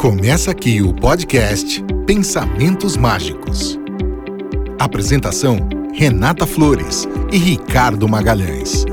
Começa aqui o podcast Pensamentos Mágicos. Apresentação: Renata Flores e Ricardo Magalhães.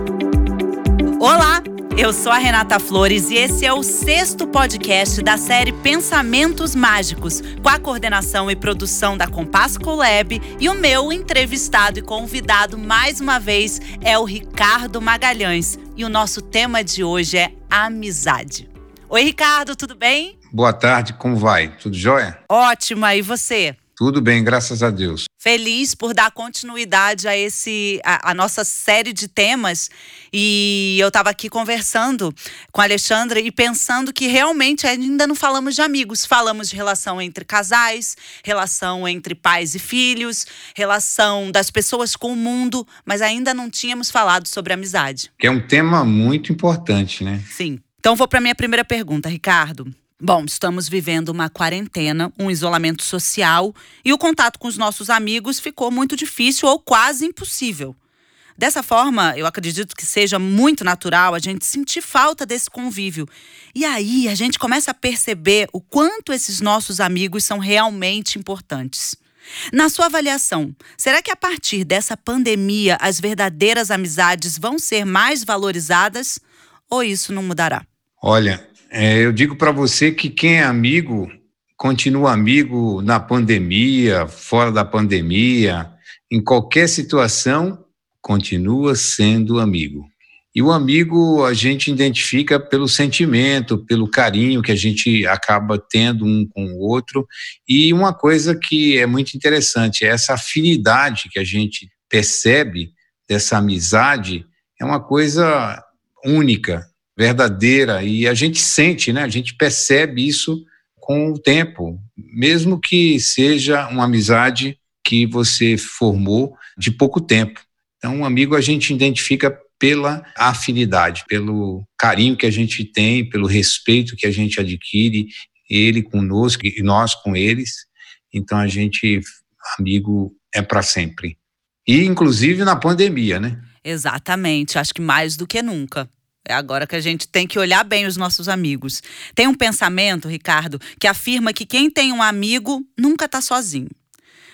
Olá, eu sou a Renata Flores e esse é o sexto podcast da série Pensamentos Mágicos, com a coordenação e produção da Compass Colab e o meu entrevistado e convidado mais uma vez é o Ricardo Magalhães. E o nosso tema de hoje é amizade. Oi, Ricardo, tudo bem? Boa tarde, como vai? Tudo jóia? Ótima, e você? Tudo bem, graças a Deus. Feliz por dar continuidade a esse a, a nossa série de temas e eu estava aqui conversando com a Alexandra e pensando que realmente ainda não falamos de amigos, falamos de relação entre casais, relação entre pais e filhos, relação das pessoas com o mundo, mas ainda não tínhamos falado sobre amizade. Que é um tema muito importante, né? Sim. Então vou para minha primeira pergunta, Ricardo. Bom, estamos vivendo uma quarentena, um isolamento social e o contato com os nossos amigos ficou muito difícil ou quase impossível. Dessa forma, eu acredito que seja muito natural a gente sentir falta desse convívio. E aí a gente começa a perceber o quanto esses nossos amigos são realmente importantes. Na sua avaliação, será que a partir dessa pandemia as verdadeiras amizades vão ser mais valorizadas ou isso não mudará? Olha, é, eu digo para você que quem é amigo continua amigo na pandemia, fora da pandemia, em qualquer situação, continua sendo amigo. E o amigo a gente identifica pelo sentimento, pelo carinho que a gente acaba tendo um com o outro. E uma coisa que é muito interessante, é essa afinidade que a gente percebe dessa amizade, é uma coisa única verdadeira e a gente sente, né? A gente percebe isso com o tempo, mesmo que seja uma amizade que você formou de pouco tempo. Então, um amigo a gente identifica pela afinidade, pelo carinho que a gente tem, pelo respeito que a gente adquire, ele conosco e nós com eles. Então, a gente, amigo, é para sempre. E, inclusive, na pandemia, né? Exatamente, acho que mais do que nunca. É agora que a gente tem que olhar bem os nossos amigos. Tem um pensamento, Ricardo, que afirma que quem tem um amigo nunca está sozinho.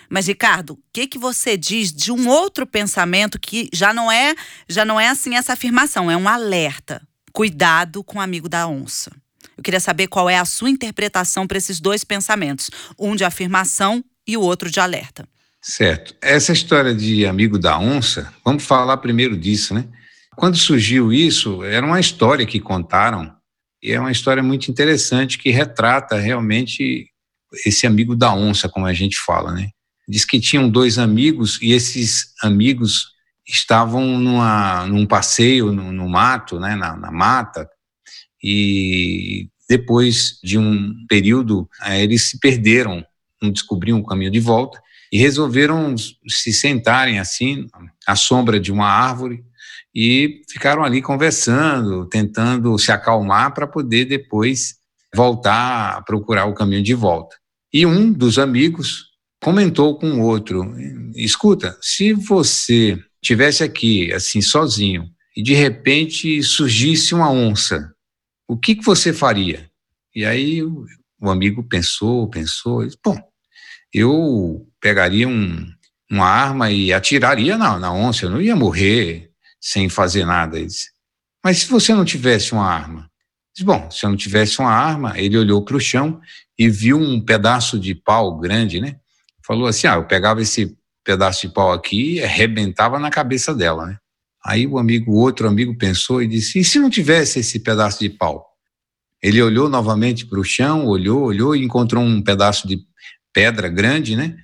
Mas Ricardo, o que que você diz de um outro pensamento que já não é, já não é assim essa afirmação, é um alerta. Cuidado com o amigo da onça. Eu queria saber qual é a sua interpretação para esses dois pensamentos, um de afirmação e o outro de alerta. Certo. Essa história de amigo da onça, vamos falar primeiro disso, né? Quando surgiu isso, era uma história que contaram, e é uma história muito interessante que retrata realmente esse amigo da onça, como a gente fala, né? Diz que tinham dois amigos e esses amigos estavam numa, num passeio no, no mato, né, na, na, mata, e depois de um período, eh, eles se perderam, não descobriam o caminho de volta, e resolveram se sentarem assim, à sombra de uma árvore, e ficaram ali conversando, tentando se acalmar para poder depois voltar a procurar o caminho de volta. E um dos amigos comentou com o outro: escuta, se você tivesse aqui assim sozinho e de repente surgisse uma onça, o que, que você faria? E aí o, amigo pensou, pensou, disse, bom, eu pegaria um, uma arma e atiraria na, na onça, eu não ia morrer, sem fazer nada. Ele disse, mas se você não tivesse uma arma? Disse, bom, se eu não tivesse uma arma, ele olhou para o chão e viu um pedaço de pau grande, né? Falou assim, ah, eu pegava esse pedaço de pau aqui e arrebentava na cabeça dela, né? Aí o amigo, o outro amigo pensou e disse, e se não tivesse esse pedaço de pau? Ele olhou novamente para o chão, olhou, olhou e encontrou um pedaço de pedra grande, né?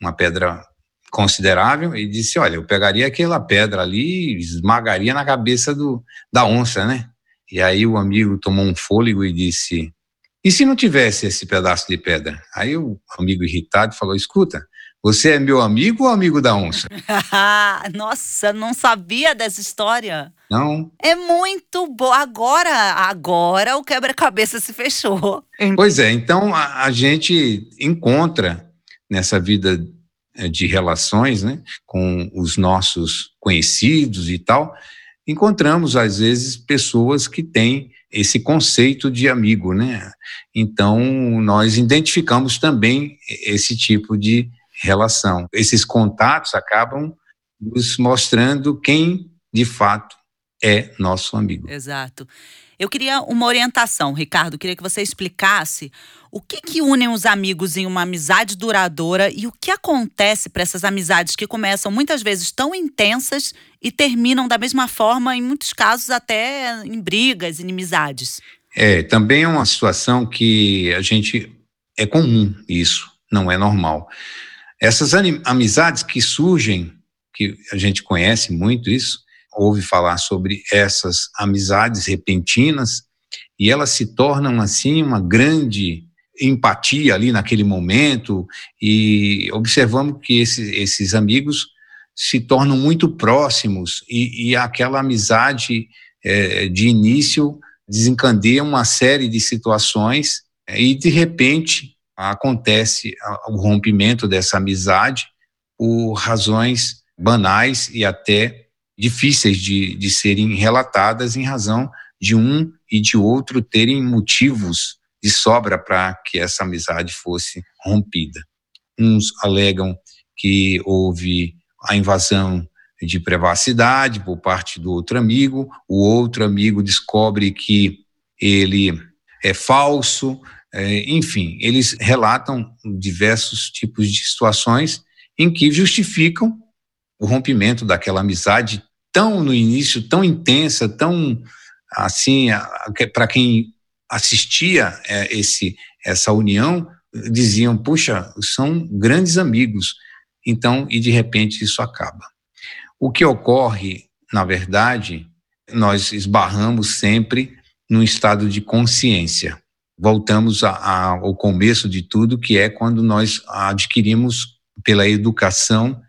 Uma pedra considerável e disse: Olha, eu pegaria aquela pedra ali e esmagaria na cabeça do, da onça, né? E aí o amigo tomou um fôlego e disse: E se não tivesse esse pedaço de pedra? Aí o amigo irritado falou: Escuta, você é meu amigo ou amigo da onça? Nossa, não sabia dessa história. Não. É muito bom. Agora, agora o quebra-cabeça se fechou. Pois é, então a, a gente encontra nessa vida de relações né, com os nossos conhecidos e tal, encontramos, às vezes, pessoas que têm esse conceito de amigo, né? Então, nós identificamos também esse tipo de relação. Esses contatos acabam nos mostrando quem, de fato, é nosso amigo. Exato. Eu queria uma orientação, Ricardo. Queria que você explicasse o que, que une os amigos em uma amizade duradoura e o que acontece para essas amizades que começam muitas vezes tão intensas e terminam da mesma forma, em muitos casos, até em brigas, inimizades. É, também é uma situação que a gente. É comum isso, não é normal. Essas amizades que surgem, que a gente conhece muito isso, ouve falar sobre essas amizades repentinas e elas se tornam assim uma grande empatia ali naquele momento e observamos que esses, esses amigos se tornam muito próximos e, e aquela amizade é, de início desencadeia uma série de situações é, e de repente acontece o rompimento dessa amizade por razões banais e até difíceis de, de serem relatadas em razão de um e de outro terem motivos de sobra para que essa amizade fosse rompida. Uns alegam que houve a invasão de privacidade por parte do outro amigo, o outro amigo descobre que ele é falso, é, enfim, eles relatam diversos tipos de situações em que justificam o rompimento daquela amizade tão no início, tão intensa, tão assim, para quem assistia é, esse essa união, diziam, puxa, são grandes amigos. Então, e de repente isso acaba. O que ocorre, na verdade, nós esbarramos sempre num estado de consciência. Voltamos a, a, ao começo de tudo, que é quando nós adquirimos pela educação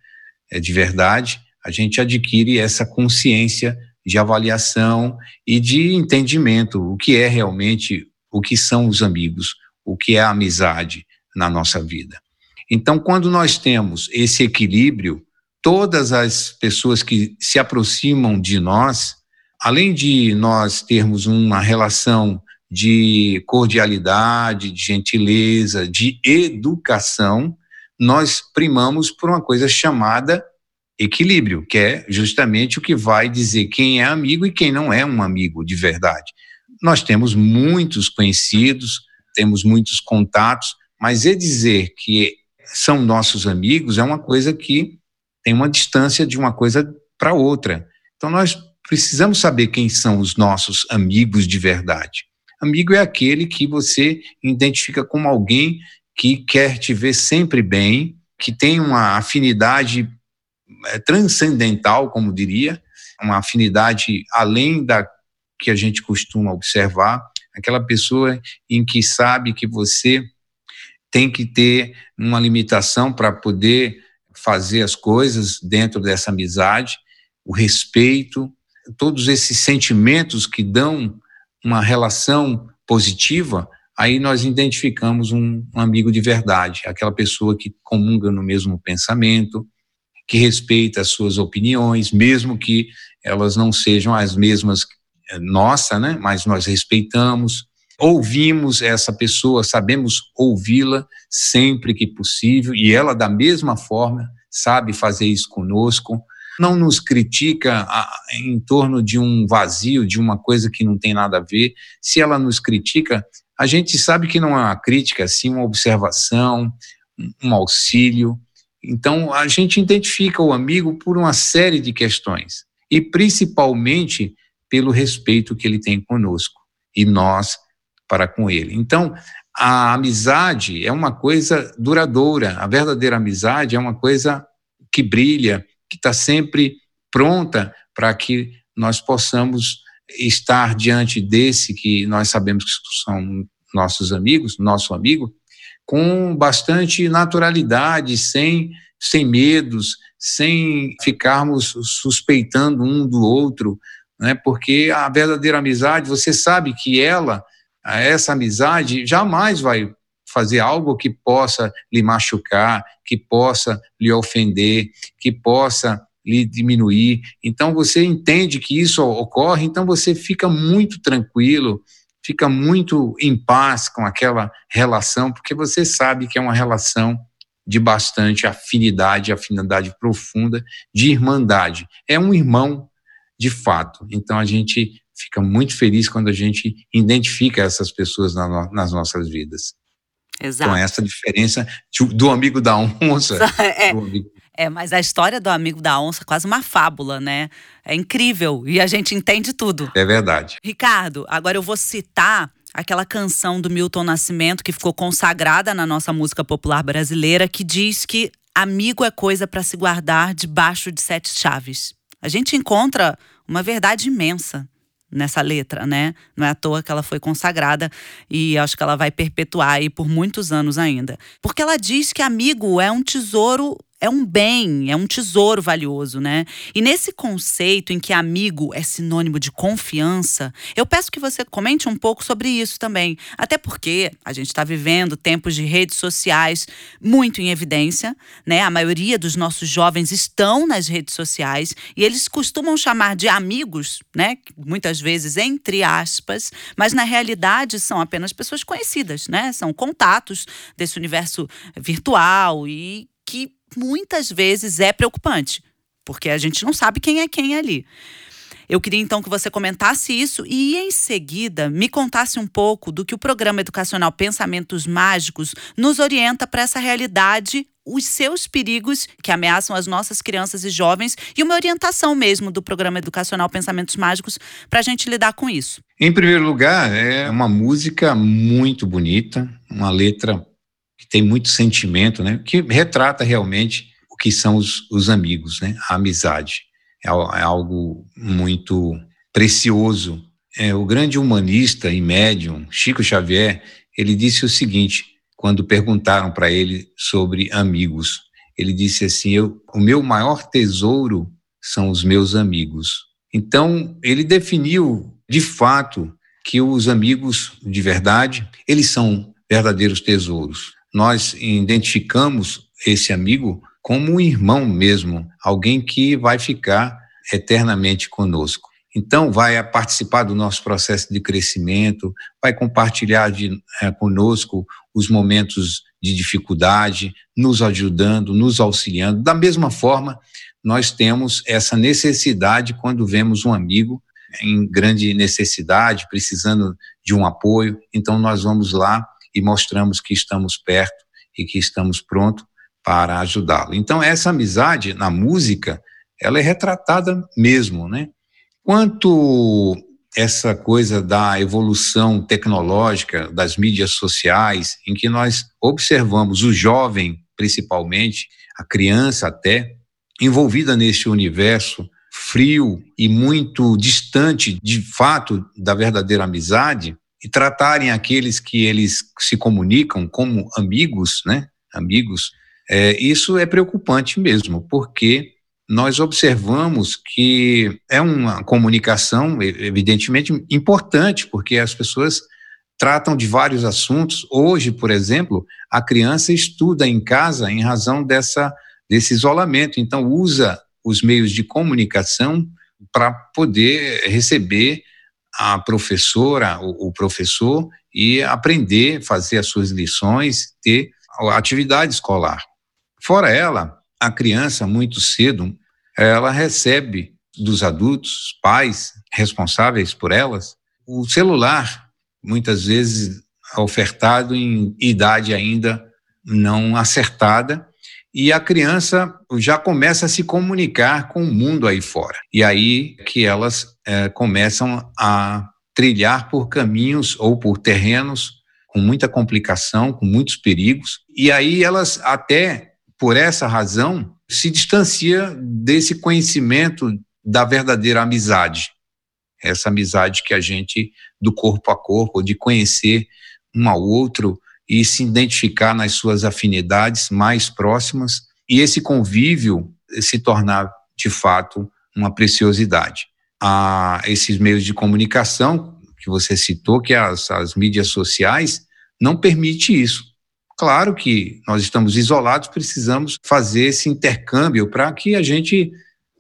de verdade, a gente adquire essa consciência de avaliação e de entendimento o que é realmente o que são os amigos, o que é a amizade na nossa vida. Então, quando nós temos esse equilíbrio, todas as pessoas que se aproximam de nós, além de nós termos uma relação de cordialidade, de gentileza, de educação, nós primamos por uma coisa chamada equilíbrio, que é justamente o que vai dizer quem é amigo e quem não é um amigo de verdade. Nós temos muitos conhecidos, temos muitos contatos, mas é dizer que são nossos amigos é uma coisa que tem uma distância de uma coisa para outra. Então nós precisamos saber quem são os nossos amigos de verdade. Amigo é aquele que você identifica como alguém que quer te ver sempre bem, que tem uma afinidade é, transcendental, como diria, uma afinidade além da que a gente costuma observar, aquela pessoa em que sabe que você tem que ter uma limitação para poder fazer as coisas dentro dessa amizade, o respeito, todos esses sentimentos que dão uma relação positiva, aí nós identificamos um, um amigo de verdade, aquela pessoa que comunga no mesmo pensamento, que respeita as suas opiniões, mesmo que elas não sejam as mesmas eh, nossa, né? Mas nós respeitamos, ouvimos essa pessoa, sabemos ouvi-la sempre que possível e ela da mesma forma sabe fazer isso conosco. Não nos critica em torno de um vazio, de uma coisa que não tem nada a ver. Se ela nos critica, a gente sabe que não uma crítica, sim uma observação, um auxílio. Então, a gente identifica o amigo por uma série de questões, e principalmente pelo respeito que ele tem conosco e nós para com ele. Então, a amizade é uma coisa duradoura, a verdadeira amizade é uma coisa que brilha, que está sempre pronta para que nós possamos estar diante desse que nós sabemos que são nossos amigos, nosso amigo, com bastante naturalidade, sem, sem medos, sem ficarmos suspeitando um do outro, né? porque a verdadeira amizade, você sabe que ela, essa amizade, jamais vai fazer algo que possa lhe machucar, que possa lhe ofender, que possa lhe diminuir. Então você entende que isso ocorre, então você fica muito tranquilo, fica muito em paz com aquela relação, porque você sabe que é uma relação de bastante afinidade, afinidade profunda, de irmandade. É um irmão de fato. Então a gente fica muito feliz quando a gente identifica essas pessoas na, nas nossas vidas. Exato. Com essa diferença do amigo da onça. é. Amigo... é, mas a história do amigo da onça é quase uma fábula, né? É incrível e a gente entende tudo. É verdade. Ricardo, agora eu vou citar aquela canção do Milton Nascimento que ficou consagrada na nossa música popular brasileira, que diz que amigo é coisa para se guardar debaixo de sete chaves. A gente encontra uma verdade imensa nessa letra, né? Não é à toa que ela foi consagrada e acho que ela vai perpetuar aí por muitos anos ainda. Porque ela diz que amigo é um tesouro é um bem, é um tesouro valioso, né? E nesse conceito em que amigo é sinônimo de confiança, eu peço que você comente um pouco sobre isso também. Até porque a gente está vivendo tempos de redes sociais muito em evidência, né? A maioria dos nossos jovens estão nas redes sociais e eles costumam chamar de amigos, né? Muitas vezes entre aspas, mas na realidade são apenas pessoas conhecidas, né? São contatos desse universo virtual e que muitas vezes é preocupante, porque a gente não sabe quem é quem ali. Eu queria então que você comentasse isso e, em seguida, me contasse um pouco do que o programa educacional Pensamentos Mágicos nos orienta para essa realidade, os seus perigos que ameaçam as nossas crianças e jovens e uma orientação mesmo do programa educacional Pensamentos Mágicos para a gente lidar com isso. Em primeiro lugar, é uma música muito bonita, uma letra que tem muito sentimento, né? Que retrata realmente o que são os, os amigos, né? A amizade é, é algo muito precioso. É, o grande humanista e médium Chico Xavier ele disse o seguinte quando perguntaram para ele sobre amigos. Ele disse assim: eu, o meu maior tesouro são os meus amigos. Então ele definiu de fato que os amigos de verdade eles são verdadeiros tesouros nós identificamos esse amigo como um irmão mesmo, alguém que vai ficar eternamente conosco. Então, vai participar do nosso processo de crescimento, vai compartilhar de, é, conosco os momentos de dificuldade, nos ajudando, nos auxiliando. Da mesma forma, nós temos essa necessidade quando vemos um amigo em grande necessidade, precisando de um apoio, então nós vamos lá e mostramos que estamos perto e que estamos prontos para ajudá-lo. Então, essa amizade na música, ela é retratada mesmo, né? Quanto essa coisa da evolução tecnológica das mídias sociais, em que nós observamos o jovem, principalmente, a criança até, envolvida nesse universo frio e muito distante, de fato, da verdadeira amizade, e tratarem aqueles que eles se comunicam como amigos, né? Amigos, é, isso é preocupante mesmo, porque nós observamos que é uma comunicação, evidentemente, importante, porque as pessoas tratam de vários assuntos. Hoje, por exemplo, a criança estuda em casa em razão dessa, desse isolamento, então usa os meios de comunicação para poder receber a professora, o, o professor, e aprender, fazer as suas lições, ter atividade escolar. Fora ela, a criança, muito cedo, ela recebe dos adultos, pais responsáveis por elas, o celular, muitas vezes ofertado em idade ainda não acertada, e a criança já começa a se comunicar com o mundo aí fora. E aí que elas é, começam a trilhar por caminhos ou por terrenos com muita complicação, com muitos perigos, e aí elas até por essa razão se distancia desse conhecimento da verdadeira amizade. Essa amizade que a gente do corpo a corpo, de conhecer um ao outro, e se identificar nas suas afinidades mais próximas e esse convívio se tornar de fato uma preciosidade. Há esses meios de comunicação que você citou, que as, as mídias sociais, não permite isso. Claro que nós estamos isolados, precisamos fazer esse intercâmbio para que a gente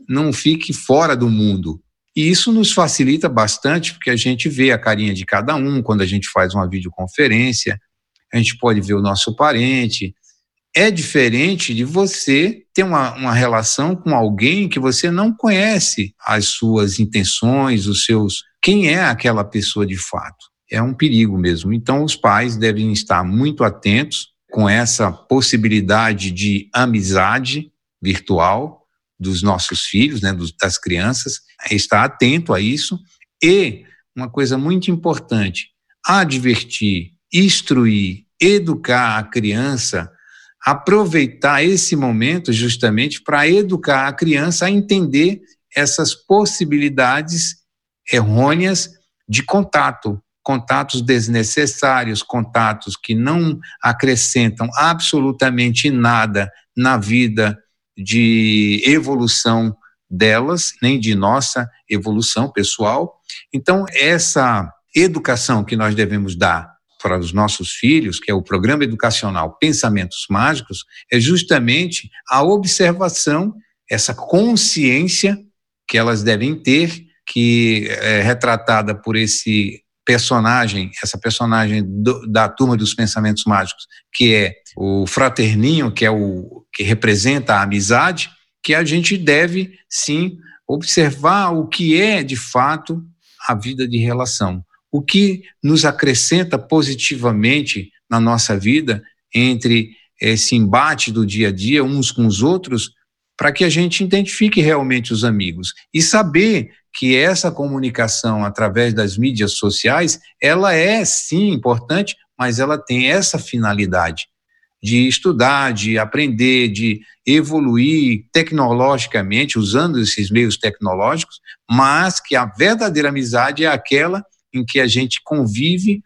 não fique fora do mundo. E isso nos facilita bastante, porque a gente vê a carinha de cada um quando a gente faz uma videoconferência, a gente pode ver o nosso parente. É diferente de você ter uma, uma relação com alguém que você não conhece as suas intenções, os seus. Quem é aquela pessoa de fato? É um perigo mesmo. Então, os pais devem estar muito atentos com essa possibilidade de amizade virtual dos nossos filhos, né, das crianças, estar atento a isso e uma coisa muito importante, advertir, instruir, educar a criança, aproveitar esse momento justamente para educar a criança a entender essas possibilidades errôneas de contato, contatos desnecessários, contatos que não acrescentam absolutamente nada na vida de evolução delas, nem de nossa evolução pessoal. Então, essa educação que nós devemos dar para os nossos filhos, que é o programa educacional Pensamentos Mágicos, é justamente a observação, essa consciência que elas devem ter, que é retratada por esse personagem, essa personagem do, da turma dos pensamentos mágicos, que é o fraterninho, que é o que representa a amizade, que a gente deve sim observar o que é de fato a vida de relação, o que nos acrescenta positivamente na nossa vida entre esse embate do dia a dia uns com os outros, para que a gente identifique realmente os amigos. E saber que essa comunicação através das mídias sociais, ela é sim importante, mas ela tem essa finalidade de estudar, de aprender, de evoluir tecnologicamente usando esses meios tecnológicos, mas que a verdadeira amizade é aquela em que a gente convive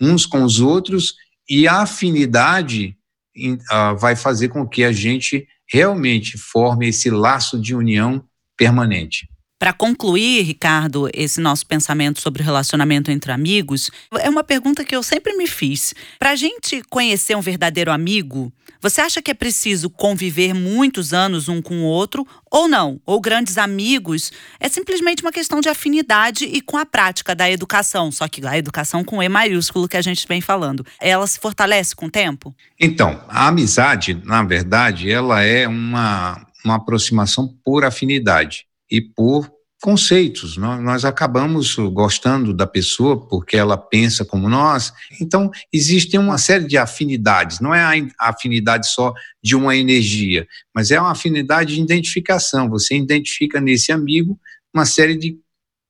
uns com os outros e a afinidade uh, vai fazer com que a gente realmente forme esse laço de união permanente. Para concluir, Ricardo, esse nosso pensamento sobre relacionamento entre amigos, é uma pergunta que eu sempre me fiz. Para a gente conhecer um verdadeiro amigo, você acha que é preciso conviver muitos anos um com o outro ou não? Ou grandes amigos é simplesmente uma questão de afinidade e com a prática da educação, só que a educação com E maiúsculo que a gente vem falando, ela se fortalece com o tempo? Então, a amizade, na verdade, ela é uma, uma aproximação por afinidade e por conceitos. Nós, acabamos gostando da pessoa porque ela pensa como nós. Então, existe uma série de afinidades. Não é a afinidade só de uma energia, mas é uma afinidade de identificação. Você identifica nesse amigo uma série de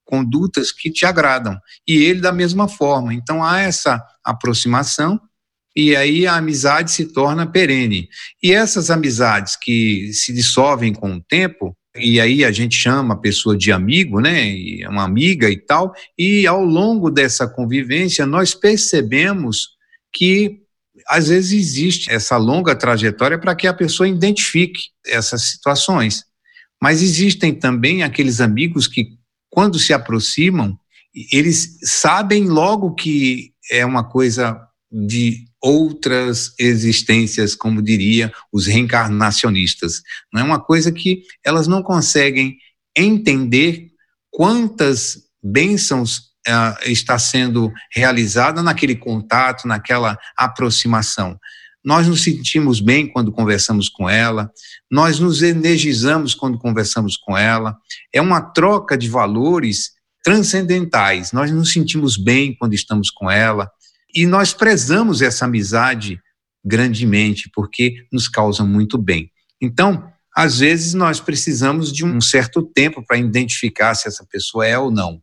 condutas que te agradam e ele da mesma forma. Então, há essa aproximação. E aí a amizade se torna perene. E essas amizades que se dissolvem com o tempo, e aí a gente chama a pessoa de amigo, né, uma amiga e tal, e ao longo dessa convivência nós percebemos que às vezes existe essa longa trajetória para que a pessoa identifique essas situações. Mas existem também aqueles amigos que, quando se aproximam, eles sabem logo que é uma coisa de outras existências, como diria os reencarnacionistas. Não é uma coisa que elas não conseguem entender quantas bênçãos uh, está sendo realizada naquele contato, naquela aproximação. Nós nos sentimos bem quando conversamos com ela, nós nos energizamos quando conversamos com ela. É uma troca de valores transcendentais. Nós nos sentimos bem quando estamos com ela, e nós prezamos essa amizade grandemente, porque nos causa muito bem. Então, às vezes, nós precisamos de um certo tempo para identificar se essa pessoa é ou não.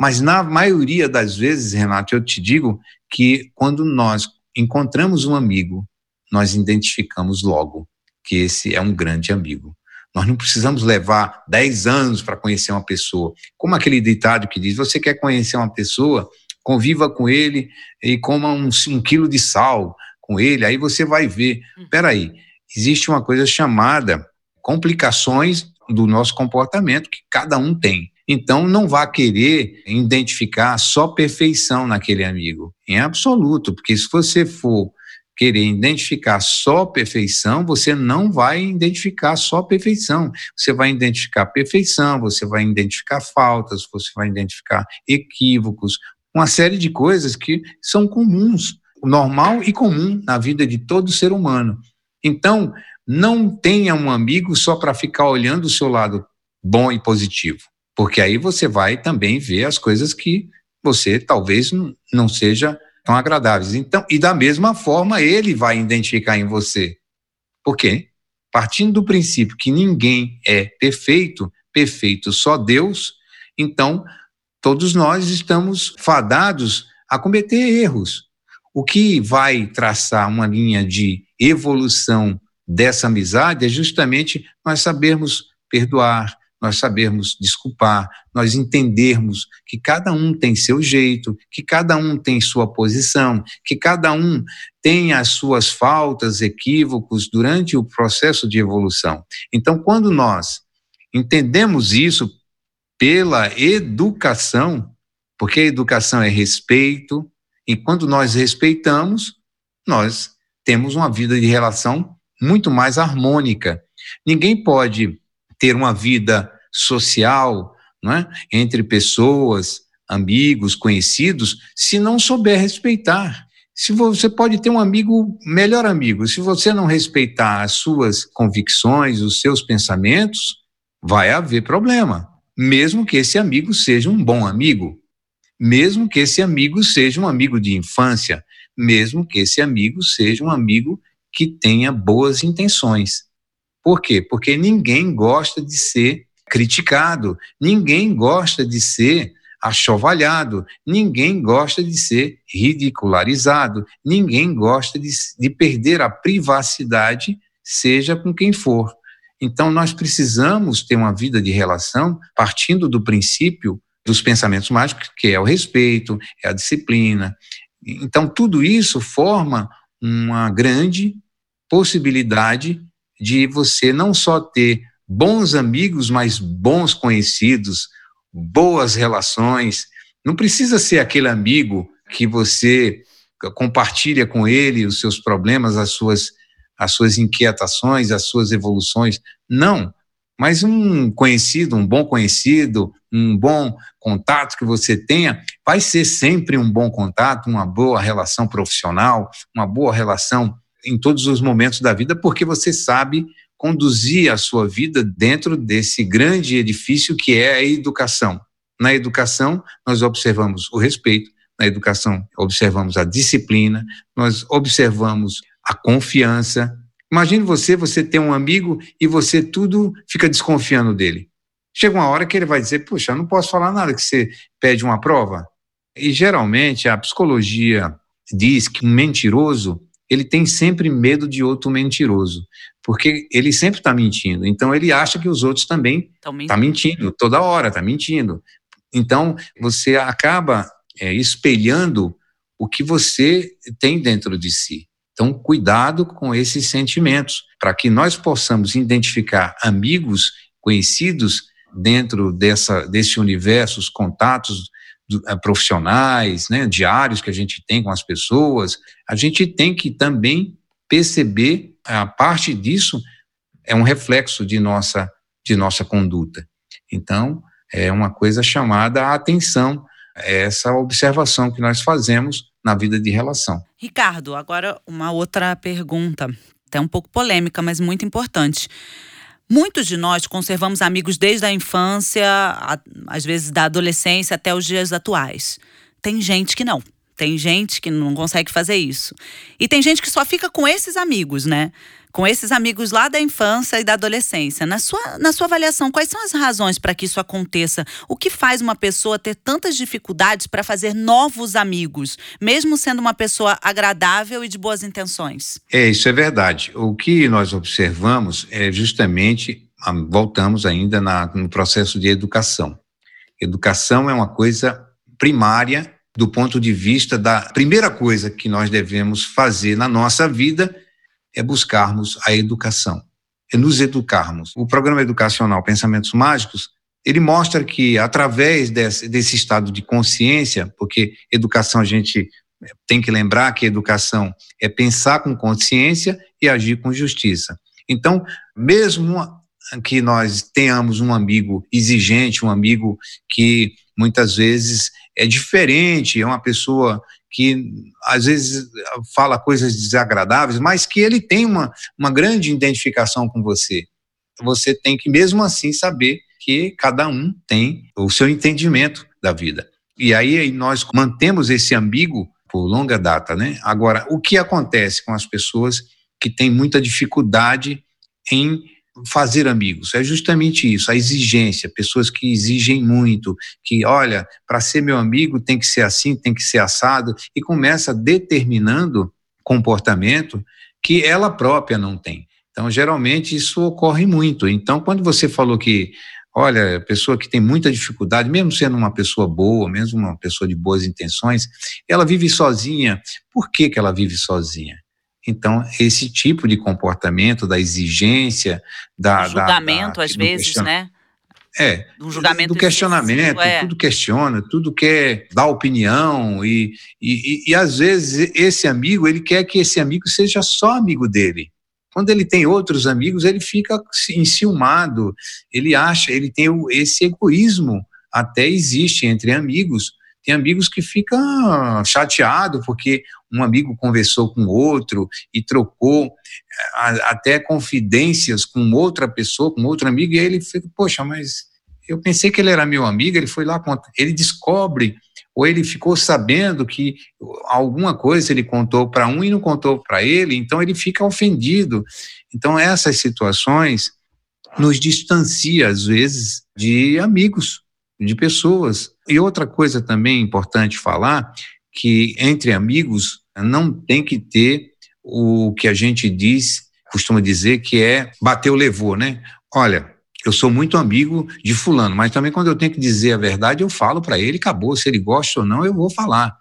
Mas, na maioria das vezes, Renato, eu te digo que quando nós encontramos um amigo, nós identificamos logo que esse é um grande amigo. Nós não precisamos levar 10 anos para conhecer uma pessoa. Como aquele ditado que diz: você quer conhecer uma pessoa, conviva com ele e coma um, um quilo de sal com ele, aí você vai ver. Hum. Peraí, existe uma coisa chamada complicações do nosso comportamento que cada um tem. Então, não vá querer identificar só perfeição naquele amigo, em absoluto, porque se você for querer identificar só perfeição, você não vai identificar só perfeição. Você vai identificar perfeição, você vai identificar faltas, você vai identificar equívocos, uma série de coisas que são comuns, normal e comum na vida de todo ser humano. Então, não tenha um amigo só para ficar olhando o seu lado bom e positivo, porque aí você vai também ver as coisas que você talvez não seja tão agradáveis. Então, e da mesma forma ele vai identificar em você. Por quê? Partindo do princípio que ninguém é perfeito, perfeito só Deus, então todos nós estamos fadados a cometer erros. O que vai traçar uma linha de evolução dessa amizade é justamente nós sabermos perdoar, nós sabermos desculpar, nós entendermos que cada um tem seu jeito, que cada um tem sua posição, que cada um tem as suas faltas, equívocos durante o processo de evolução. Então, quando nós entendemos isso pela educação, porque a educação é respeito, e quando nós respeitamos, nós temos uma vida de relação muito mais harmônica. Ninguém pode ter uma vida social é? entre pessoas, amigos, conhecidos, se não souber respeitar. Se você pode ter um amigo, melhor amigo, se você não respeitar as suas convicções, os seus pensamentos, vai haver problema. Mesmo que esse amigo seja um bom amigo, mesmo que esse amigo seja um amigo de infância, mesmo que esse amigo seja um amigo que tenha boas intenções. Por quê? Porque ninguém gosta de ser criticado, ninguém gosta de ser achovalhado, ninguém gosta de ser ridicularizado, ninguém gosta de, de perder a privacidade, seja com quem for. Então, nós precisamos ter uma vida de relação partindo do princípio dos pensamentos mágicos, que é o respeito, é a disciplina. Então, tudo isso forma uma grande possibilidade de você não só ter bons amigos, mas bons conhecidos, boas relações. Não precisa ser aquele amigo que você compartilha com ele os seus problemas, as suas, as suas inquietações, as suas evoluções. Não. Mas um conhecido, um bom conhecido, um bom contato que você tenha, vai ser sempre um bom contato, uma boa relação profissional, uma boa relação em todos os momentos da vida, porque você sabe conduzir a sua vida dentro desse grande edifício que é a educação. Na educação, nós observamos o respeito, na educação, observamos a disciplina, nós observamos a confiança. Imagine você, você tem um amigo e você tudo fica desconfiando dele. Chega uma hora que ele vai dizer: Puxa, eu não posso falar nada que você pede uma prova. E geralmente a psicologia diz que um mentiroso ele tem sempre medo de outro mentiroso porque ele sempre está mentindo. Então ele acha que os outros também estão mentindo. Tá mentindo toda hora, está mentindo. Então você acaba é, espelhando o que você tem dentro de si. Então cuidado com esses sentimentos para que nós possamos identificar amigos, conhecidos dentro dessa desse universo, os contatos é, profissionais, né, diários que a gente tem com as pessoas. A gente tem que também perceber a parte disso é um reflexo de nossa, de nossa conduta. Então, é uma coisa chamada a atenção, é essa observação que nós fazemos na vida de relação. Ricardo, agora uma outra pergunta, até um pouco polêmica, mas muito importante. Muitos de nós conservamos amigos desde a infância, às vezes da adolescência até os dias atuais. Tem gente que não. Tem gente que não consegue fazer isso. E tem gente que só fica com esses amigos, né? Com esses amigos lá da infância e da adolescência. Na sua, na sua avaliação, quais são as razões para que isso aconteça? O que faz uma pessoa ter tantas dificuldades para fazer novos amigos, mesmo sendo uma pessoa agradável e de boas intenções? É, isso é verdade. O que nós observamos é justamente, ah, voltamos ainda na, no processo de educação. Educação é uma coisa primária do ponto de vista da primeira coisa que nós devemos fazer na nossa vida é buscarmos a educação, é nos educarmos. O programa educacional Pensamentos Mágicos, ele mostra que através desse, desse estado de consciência, porque educação a gente tem que lembrar que educação é pensar com consciência e agir com justiça. Então, mesmo que nós tenhamos um amigo exigente, um amigo que muitas vezes é diferente, é uma pessoa que às vezes fala coisas desagradáveis, mas que ele tem uma, uma grande identificação com você. Você tem que, mesmo assim, saber que cada um tem o seu entendimento da vida. E aí nós mantemos esse amigo por longa data, né? Agora, o que acontece com as pessoas que têm muita dificuldade em fazer amigos. É justamente isso, a exigência, pessoas que exigem muito, que, olha, para ser meu amigo tem que ser assim, tem que ser assado, e começa determinando comportamento que ela própria não tem. Então, geralmente, isso ocorre muito. Então, quando você falou que, olha, pessoa que tem muita dificuldade, mesmo sendo uma pessoa boa, mesmo uma pessoa de boas intenções, ela vive sozinha. Por que, que ela vive sozinha? Então, esse tipo de comportamento, da exigência, da. O julgamento, da, da, às vezes, né? É, um julgamento do questionamento, é. tudo questiona, tudo quer dar opinião e, e, e, e, às vezes esse amigo, ele quer que esse amigo seja só amigo dele. Quando ele tem outros amigos, ele fica enciumado, ele acha, ele tem esse egoísmo, até existe entre amigos, tem amigos que ficam chateados porque um amigo conversou com outro e trocou eh, até confidências com outra pessoa, com outro amigo, e aí ele fica, poxa, mas eu pensei que ele era meu amigo, ele foi lá, ele descobre, ou ele ficou sabendo que alguma coisa ele contou para um e não contou para ele, então ele fica ofendido. Então essas situações nos distancia, às vezes, de amigos, de pessoas. E outra coisa também importante falar, que entre amigos não tem que ter o que a gente diz, costuma dizer que é bateu, levou, né? Olha, eu sou muito amigo de fulano, mas também quando eu tenho que dizer a verdade, eu falo para ele, acabou, se ele gosta ou não, eu vou falar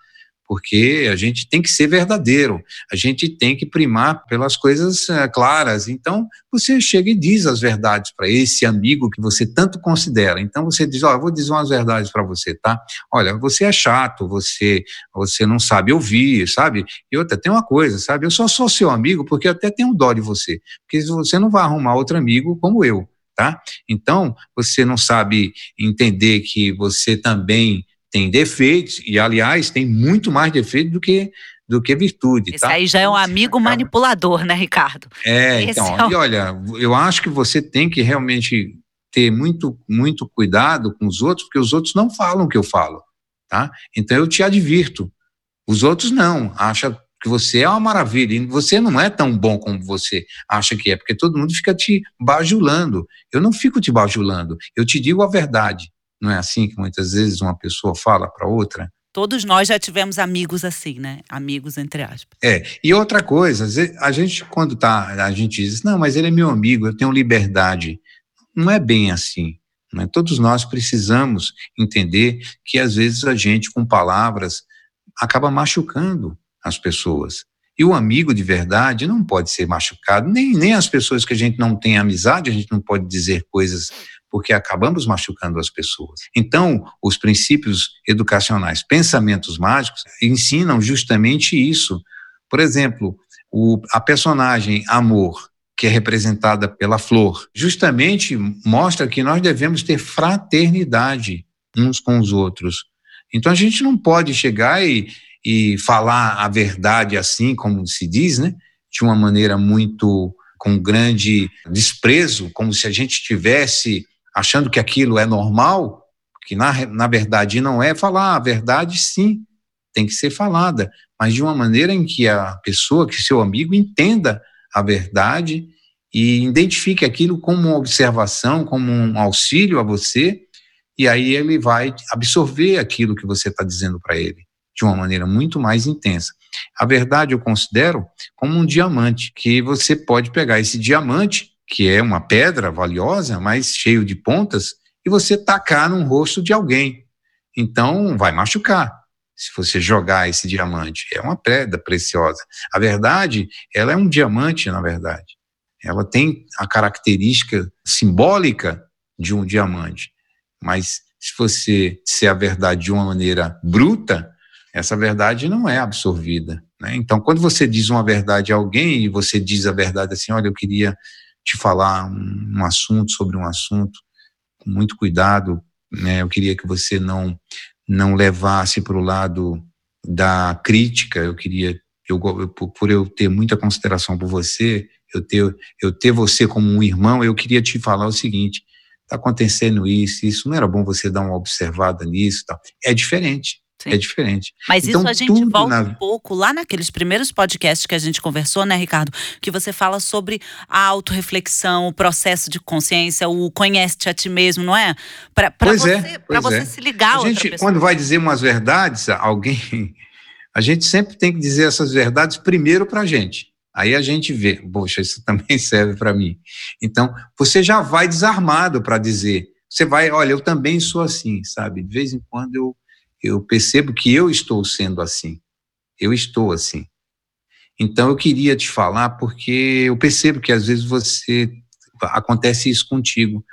porque a gente tem que ser verdadeiro, a gente tem que primar pelas coisas é, claras. Então, você chega e diz as verdades para esse amigo que você tanto considera. Então, você diz: Ó, oh, vou dizer umas verdades para você, tá? Olha, você é chato, você, você não sabe ouvir, sabe? E outra, tem uma coisa, sabe? Eu só sou seu amigo porque até tenho dó de você, porque você não vai arrumar outro amigo como eu. Tá? Então, você não sabe entender que você também tem defeitos, e aliás, tem muito mais defeitos do que do que virtude. Esse tá? aí já é um amigo manipulador, né, Ricardo? É, Esse então, é e olha, eu acho que você tem que realmente ter muito, muito cuidado com os outros, porque os outros não falam o que eu falo, tá? Então eu te advirto. Os outros não, acham que você é uma maravilha, e você não é tão bom como você acha que é, porque todo mundo fica te bajulando. Eu não fico te bajulando, eu te digo a verdade. Não é assim que muitas vezes uma pessoa fala para outra? Todos nós já tivemos amigos assim, né? Amigos entre aspas. É. E outra coisa, a gente quando tá, a gente diz, não, mas ele é meu amigo, eu tenho liberdade. Não é bem assim. Né? Todos nós precisamos entender que às vezes a gente com palavras acaba machucando as pessoas. E o amigo de verdade não pode ser machucado, nem, nem as pessoas que a gente não tem amizade, a gente não pode dizer coisas porque acabamos machucando as pessoas. Então, os princípios educacionais, pensamentos mágicos, ensinam justamente isso. Por exemplo, o, a personagem Amor, que é representada pela flor, justamente mostra que nós devemos ter fraternidade uns com os outros. Então, a gente não pode chegar e, e falar a verdade assim, como se diz, né? De uma maneira muito com grande desprezo, como se a gente tivesse achando que aquilo é normal, que na, na verdade não é, falar a verdade sim, tem que ser falada, mas de uma maneira em que a pessoa, que seu amigo entenda a verdade e identifique aquilo como uma observação, como um auxílio a você, e aí ele vai absorver aquilo que você está dizendo para ele de uma maneira muito mais intensa. A verdade eu considero como um diamante, que você pode pegar esse diamante que é uma pedra valiosa, mas cheio de pontas, e você tacar no rosto de alguém. Então, vai machucar. Se você jogar esse diamante, é uma pedra preciosa. A verdade, ela é um diamante, na verdade. Ela tem a característica simbólica de um diamante. Mas se você disser a verdade de uma maneira bruta, essa verdade não é absorvida. Né? Então, quando você diz uma verdade a alguém e você diz a verdade assim, olha, eu queria te falar um, um assunto sobre um assunto, com muito cuidado, né? eu queria que você não não levasse para o lado da crítica, eu queria, eu, por eu ter muita consideração por você, eu ter, eu ter você como um irmão, eu queria te falar o seguinte, está acontecendo isso, isso não era bom você dar uma observada nisso, tal. é diferente. Sim. É diferente. Mas então, isso a gente volta na... um pouco lá naqueles primeiros podcasts que a gente conversou, né, Ricardo? Que você fala sobre a autorreflexão, o processo de consciência, o conhece-te a ti mesmo, não é? Para você, é, você é. se ligar a, gente, quando vai dizer umas verdades, alguém. A gente sempre tem que dizer essas verdades primeiro para a gente. Aí a gente vê, poxa, isso também serve para mim. Então, você já vai desarmado para dizer. Você vai, olha, eu também sou assim, sabe? De vez em quando eu eu percebo que eu estou sendo assim. Eu estou assim. Então eu queria te falar porque eu percebo que às vezes você acontece isso contigo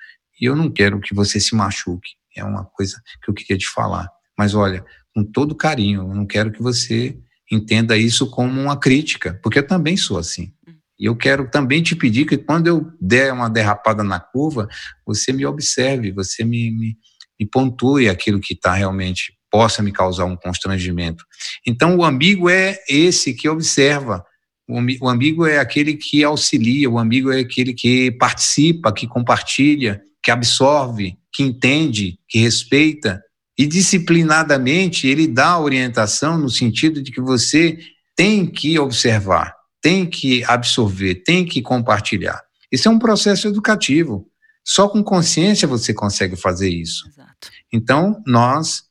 e eu não quero que você se machuque. É uma coisa que eu queria te falar. Mas olha, com todo carinho, eu não quero que você entenda isso como uma crítica, porque eu também sou assim. E eu quero também te pedir que quando eu der uma derrapada na curva, você me observe, você me, me, me pontue aquilo que está realmente possa me causar um constrangimento. Então, o amigo é esse que observa, o amigo é aquele que auxilia, o amigo é aquele que participa, que compartilha, que absorve, que entende, que respeita. E disciplinadamente ele dá orientação no sentido de que você tem que observar, tem que absorver, tem que compartilhar. Isso é um processo educativo. Só com consciência você consegue fazer isso. Exato. Então, nós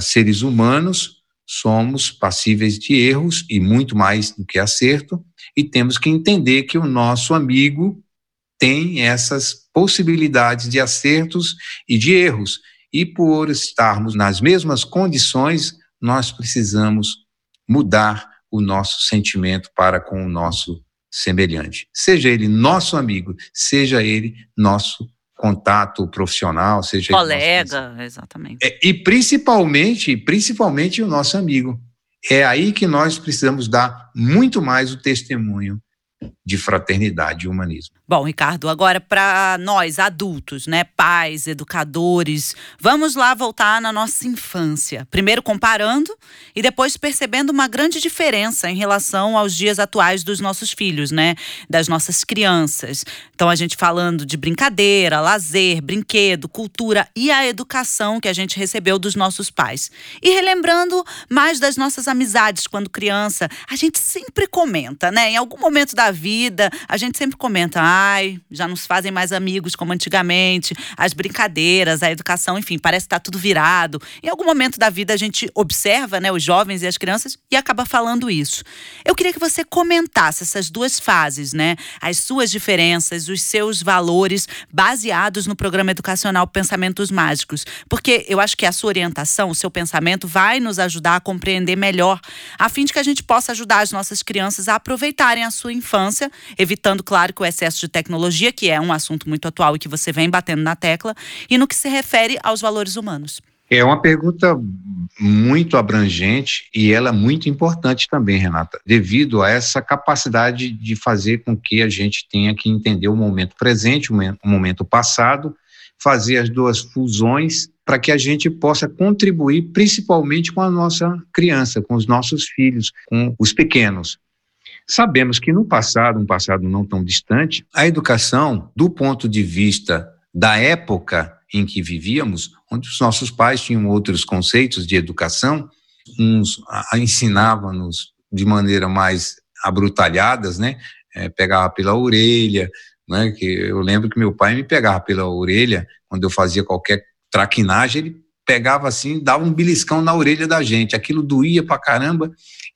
seres humanos, somos passíveis de erros e muito mais do que acerto, e temos que entender que o nosso amigo tem essas possibilidades de acertos e de erros. E por estarmos nas mesmas condições, nós precisamos mudar o nosso sentimento para com o nosso semelhante. Seja ele nosso amigo, seja ele nosso contato profissional, seja colega, exatamente. É, e principalmente, principalmente o nosso amigo. É aí que nós precisamos dar muito mais o testemunho de fraternidade e humanismo. Bom, Ricardo, agora para nós adultos, né, pais, educadores, vamos lá voltar na nossa infância. Primeiro comparando e depois percebendo uma grande diferença em relação aos dias atuais dos nossos filhos, né, das nossas crianças. Então a gente falando de brincadeira, lazer, brinquedo, cultura e a educação que a gente recebeu dos nossos pais. E relembrando mais das nossas amizades quando criança, a gente sempre comenta, né, em algum momento da vida, a gente sempre comenta já não se fazem mais amigos como antigamente, as brincadeiras, a educação, enfim, parece que está tudo virado. Em algum momento da vida a gente observa, né, os jovens e as crianças e acaba falando isso. Eu queria que você comentasse essas duas fases, né, as suas diferenças, os seus valores baseados no programa educacional Pensamentos Mágicos, porque eu acho que a sua orientação, o seu pensamento vai nos ajudar a compreender melhor, a fim de que a gente possa ajudar as nossas crianças a aproveitarem a sua infância, evitando, claro, que o excesso de tecnologia, que é um assunto muito atual e que você vem batendo na tecla, e no que se refere aos valores humanos? É uma pergunta muito abrangente e ela é muito importante também, Renata, devido a essa capacidade de fazer com que a gente tenha que entender o momento presente, o momento passado, fazer as duas fusões para que a gente possa contribuir principalmente com a nossa criança, com os nossos filhos, com os pequenos. Sabemos que no passado, um passado não tão distante, a educação, do ponto de vista da época em que vivíamos, onde os nossos pais tinham outros conceitos de educação, uns ensinavam-nos de maneira mais abrutalhadas, né? É, pegava pela orelha, né? Que eu lembro que meu pai me pegava pela orelha quando eu fazia qualquer traquinagem, ele pegava assim, dava um beliscão na orelha da gente. Aquilo doía pra caramba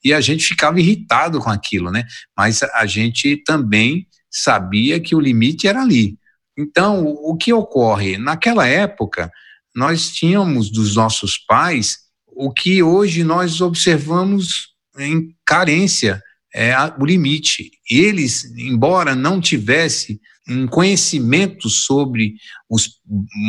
e a gente ficava irritado com aquilo, né? Mas a gente também sabia que o limite era ali. Então, o que ocorre? Naquela época, nós tínhamos dos nossos pais o que hoje nós observamos em carência, é o limite. Eles, embora não tivessem um conhecimento sobre os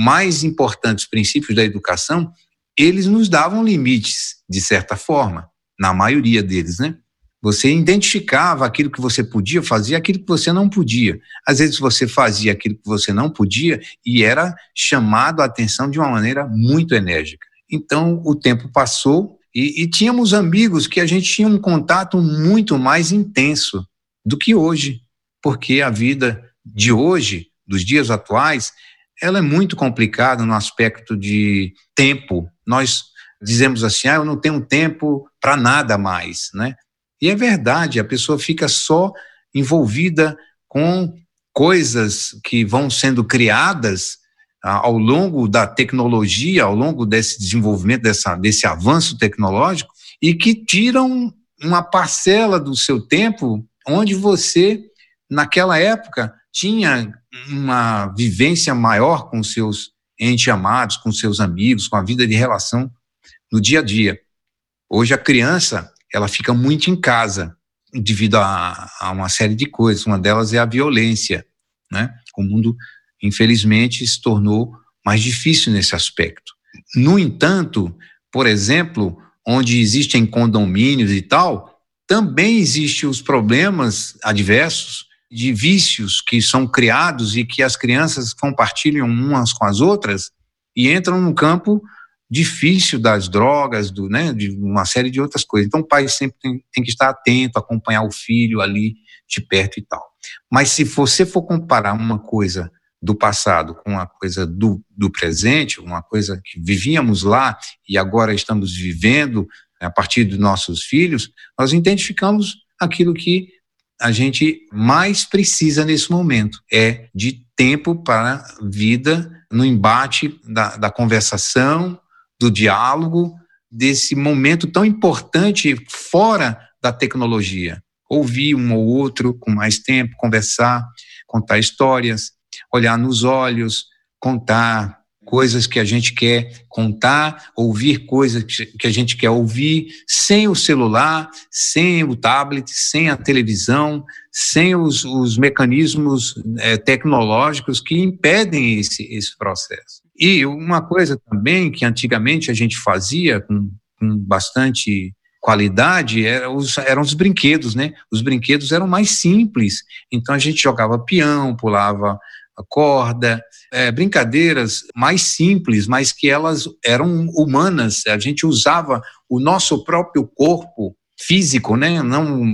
mais importantes princípios da educação, eles nos davam limites, de certa forma, na maioria deles, né? Você identificava aquilo que você podia fazer, aquilo que você não podia. Às vezes você fazia aquilo que você não podia e era chamado a atenção de uma maneira muito enérgica. Então o tempo passou e, e tínhamos amigos que a gente tinha um contato muito mais intenso do que hoje, porque a vida de hoje, dos dias atuais, ela é muito complicada no aspecto de tempo. Nós dizemos assim, ah, eu não tenho tempo para nada mais, né? E é verdade, a pessoa fica só envolvida com coisas que vão sendo criadas ah, ao longo da tecnologia, ao longo desse desenvolvimento, dessa, desse avanço tecnológico, e que tiram uma parcela do seu tempo onde você, naquela época, tinha uma vivência maior com seus entes amados, com seus amigos, com a vida de relação no dia a dia. Hoje a criança, ela fica muito em casa devido a, a uma série de coisas. Uma delas é a violência, né? O mundo, infelizmente, se tornou mais difícil nesse aspecto. No entanto, por exemplo, onde existem condomínios e tal, também existem os problemas adversos de vícios que são criados e que as crianças compartilham umas com as outras e entram no campo difícil das drogas, do, né, de uma série de outras coisas. Então, o pai sempre tem, tem, que estar atento, acompanhar o filho ali de perto e tal. Mas se você for comparar uma coisa do passado com uma coisa do, do presente, uma coisa que vivíamos lá e agora estamos vivendo né, a partir dos nossos filhos, nós identificamos aquilo que a gente mais precisa nesse momento, é de tempo para vida no embate da, da conversação, do diálogo, desse momento tão importante fora da tecnologia. Ouvir um ou outro com mais tempo, conversar, contar histórias, olhar nos olhos, contar coisas que a gente quer contar, ouvir coisas que a gente quer ouvir, sem o celular, sem o tablet, sem a televisão, sem os, os mecanismos é, tecnológicos que impedem esse, esse processo. E uma coisa também que antigamente a gente fazia com, com bastante qualidade era os, eram os brinquedos, né? Os brinquedos eram mais simples, então a gente jogava peão, pulava corda, é, brincadeiras mais simples, mas que elas eram humanas. A gente usava o nosso próprio corpo físico, né? Não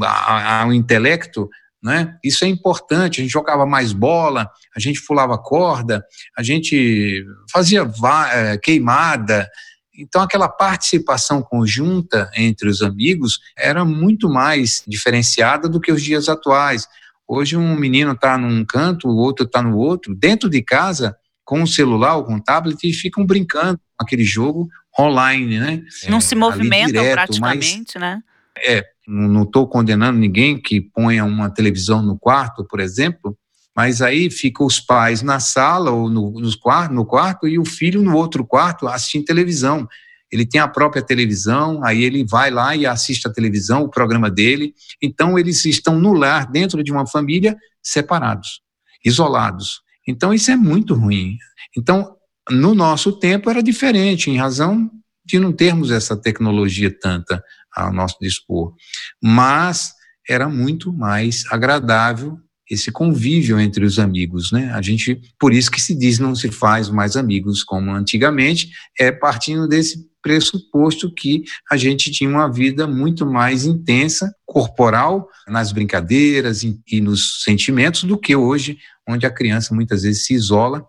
o intelecto né? Isso é importante. A gente jogava mais bola, a gente pulava corda, a gente fazia é, queimada. Então, aquela participação conjunta entre os amigos era muito mais diferenciada do que os dias atuais. Hoje, um menino está num canto, o outro está no outro, dentro de casa, com o celular ou com o tablet, e ficam brincando com aquele jogo online, né? Não é, se movimentam direto, praticamente, mas, né? É, não estou condenando ninguém que ponha uma televisão no quarto, por exemplo, mas aí ficam os pais na sala ou no, nos quarto, no quarto e o filho no outro quarto assistindo televisão. Ele tem a própria televisão, aí ele vai lá e assiste a televisão, o programa dele. Então, eles estão no lar, dentro de uma família, separados, isolados. Então, isso é muito ruim. Então, no nosso tempo era diferente, em razão de não termos essa tecnologia tanta ao nosso dispor. Mas era muito mais agradável esse convívio entre os amigos, né? A gente, por isso que se diz não se faz mais amigos como antigamente, é partindo desse pressuposto que a gente tinha uma vida muito mais intensa, corporal, nas brincadeiras e nos sentimentos do que hoje, onde a criança muitas vezes se isola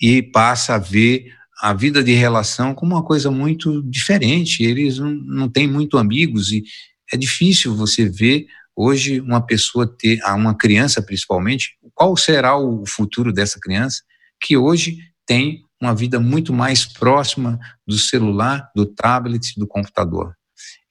e passa a ver a vida de relação como uma coisa muito diferente. Eles não, não têm muito amigos e é difícil você ver hoje uma pessoa ter, uma criança principalmente, qual será o futuro dessa criança que hoje tem uma vida muito mais próxima do celular, do tablet, do computador.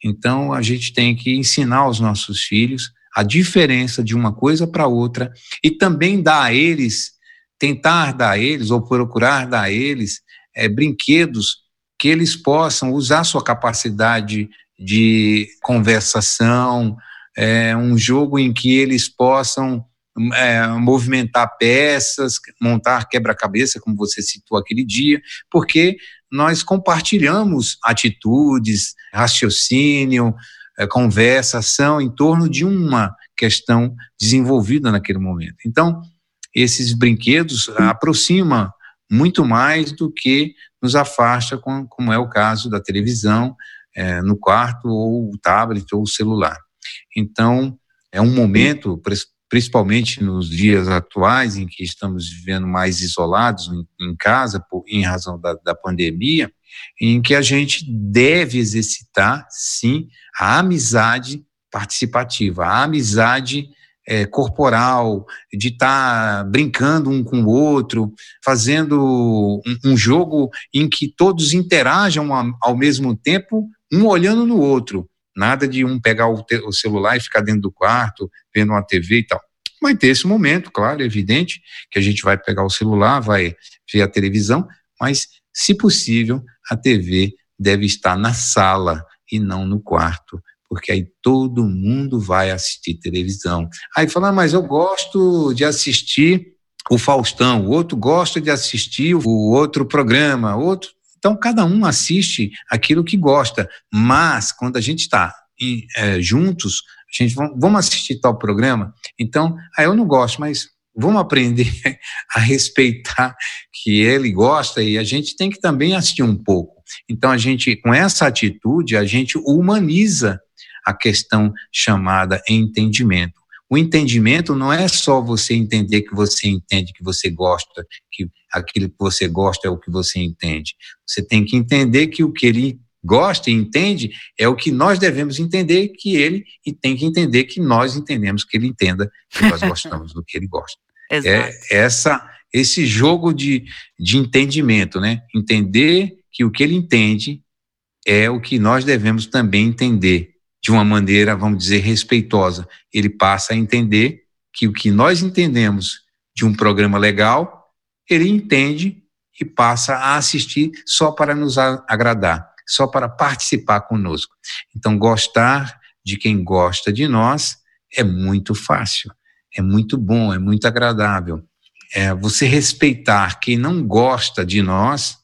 Então a gente tem que ensinar aos nossos filhos a diferença de uma coisa para outra e também dar a eles, tentar dar a eles ou procurar dar a eles é, brinquedos que eles possam usar sua capacidade de conversação, é, um jogo em que eles possam é, movimentar peças, montar quebra-cabeça, como você citou aquele dia, porque nós compartilhamos atitudes, raciocínio, eh, conversa, ação em torno de uma questão desenvolvida naquele momento. Então, esses brinquedos aproximam muito mais do que nos afasta, como é o caso da televisão é, no quarto, ou o tablet, ou o celular. Então, é um momento, principalmente nos dias atuais, em que estamos vivendo mais isolados em, em casa, por, em razão da, da pandemia, em que a gente deve exercitar, sim, a amizade participativa, a amizade é, corporal, de estar tá brincando um com o outro, fazendo um, um jogo em que todos interajam ao, ao mesmo tempo, um olhando no outro. Nada de um pegar o, te, o, celular e ficar dentro do quarto, vendo uma TV e tal. Vai ter esse momento, claro, é evidente, que a gente vai pegar o celular, vai ver a televisão, mas, se possível, a TV deve estar na sala e não no quarto porque aí todo mundo vai assistir televisão. Aí fala, ah, mas eu gosto de assistir o Faustão, o outro gosta de assistir o outro programa, outro. Então, cada um assiste aquilo que gosta, mas quando a gente está é, juntos, a gente vamos assistir tal programa. Então, aí eu não gosto, mas vamos aprender a respeitar que ele gosta e a gente tem que também assistir um pouco. Então, a gente, com essa atitude, a gente humaniza a questão chamada entendimento. O entendimento não é só você entender que você entende, que você gosta, que aquilo que você gosta é o que você entende. Você tem que entender que o que ele gosta e entende é o que nós devemos entender que ele e tem que entender que nós entendemos que ele entenda que nós gostamos do que ele gosta. É essa esse jogo de, de entendimento, né? Entender que o que ele entende é o que nós devemos também entender de uma maneira, vamos dizer, respeitosa. Ele passa a entender que o que nós entendemos de um programa legal, ele entende e passa a assistir só para nos agradar, só para participar conosco. Então, gostar de quem gosta de nós é muito fácil, é muito bom, é muito agradável. É, você respeitar quem não gosta de nós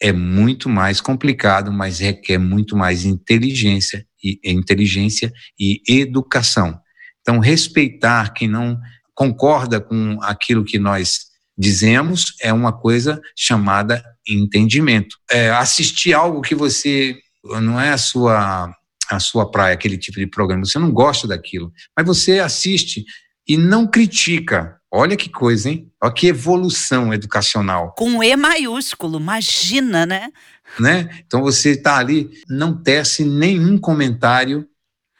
é muito mais complicado, mas requer muito mais inteligência e inteligência e educação. Então, respeitar quem não concorda com aquilo que nós dizemos é uma coisa chamada entendimento. É, assistir algo que você não é a sua a sua praia, aquele tipo de programa, você não gosta daquilo, mas você assiste e não critica. Olha que coisa, hein? Olha que evolução educacional. Com E maiúsculo, imagina, né? Né? Então você está ali, não tece nenhum comentário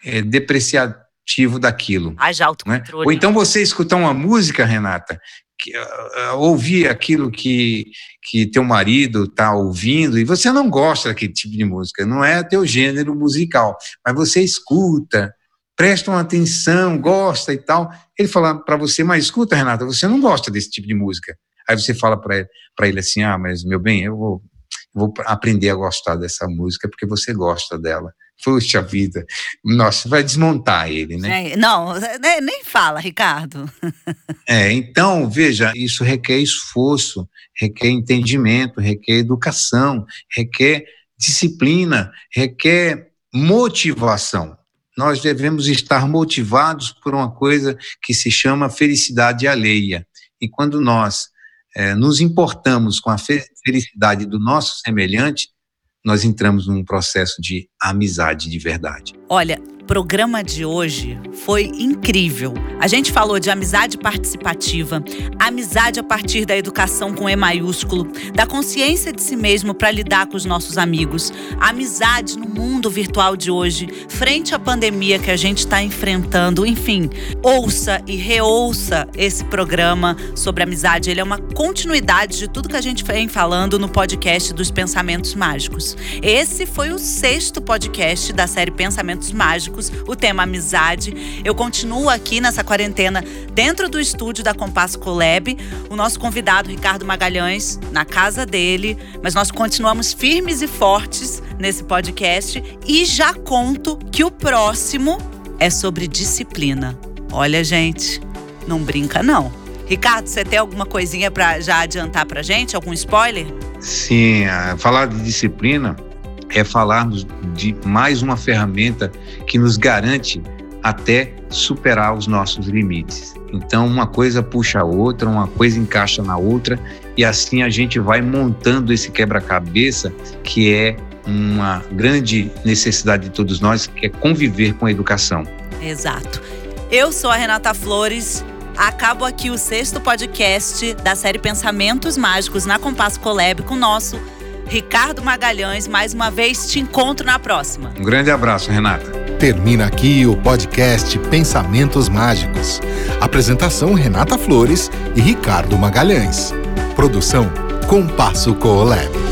é, depreciativo daquilo. Haja autocontrole. Né? Ou então você escutar uma música, Renata, que, uh, ouvir aquilo que, que teu marido está ouvindo e você não gosta daquele tipo de música, não é teu gênero musical, mas você escuta, presta uma atenção, gosta e tal. Ele fala para você, mas escuta, Renata, você não gosta desse tipo de música. Aí você fala para ele, ele assim, ah, mas meu bem, eu vou vou aprender a gostar dessa música porque você gosta dela. Puxa vida, nossa, vai desmontar ele, né? É, não, né, nem fala, Ricardo. é, então, veja, isso requer esforço, requer entendimento, requer educação, requer disciplina, requer motivação. Nós devemos estar motivados por uma coisa que se chama felicidade alheia. E quando nós é, nos importamos com a felicidade do nosso semelhante, nós entramos num processo de amizade de verdade. Olha, programa de hoje foi incrível. A gente falou de amizade participativa, amizade a partir da educação com E maiúsculo, da consciência de si mesmo para lidar com os nossos amigos, amizade no mundo virtual de hoje, frente à pandemia que a gente está enfrentando. Enfim, ouça e reouça esse programa sobre amizade. Ele é uma continuidade de tudo que a gente vem falando no podcast dos Pensamentos Mágicos. Esse foi o sexto podcast da série Pensamentos Mágicos o tema amizade. Eu continuo aqui nessa quarentena dentro do estúdio da Compasso Colab. O nosso convidado, Ricardo Magalhães, na casa dele. Mas nós continuamos firmes e fortes nesse podcast. E já conto que o próximo é sobre disciplina. Olha, gente, não brinca não. Ricardo, você tem alguma coisinha para já adiantar pra gente? Algum spoiler? Sim, falar de disciplina é falar de mais uma ferramenta que nos garante até superar os nossos limites. Então, uma coisa puxa a outra, uma coisa encaixa na outra, e assim a gente vai montando esse quebra-cabeça que é uma grande necessidade de todos nós, que é conviver com a educação. Exato. Eu sou a Renata Flores. Acabo aqui o sexto podcast da série Pensamentos Mágicos na Compasso Colab com o nosso Ricardo Magalhães. Mais uma vez, te encontro na próxima. Um grande abraço, Renata. Termina aqui o podcast Pensamentos Mágicos. Apresentação Renata Flores e Ricardo Magalhães. Produção Compasso Colab.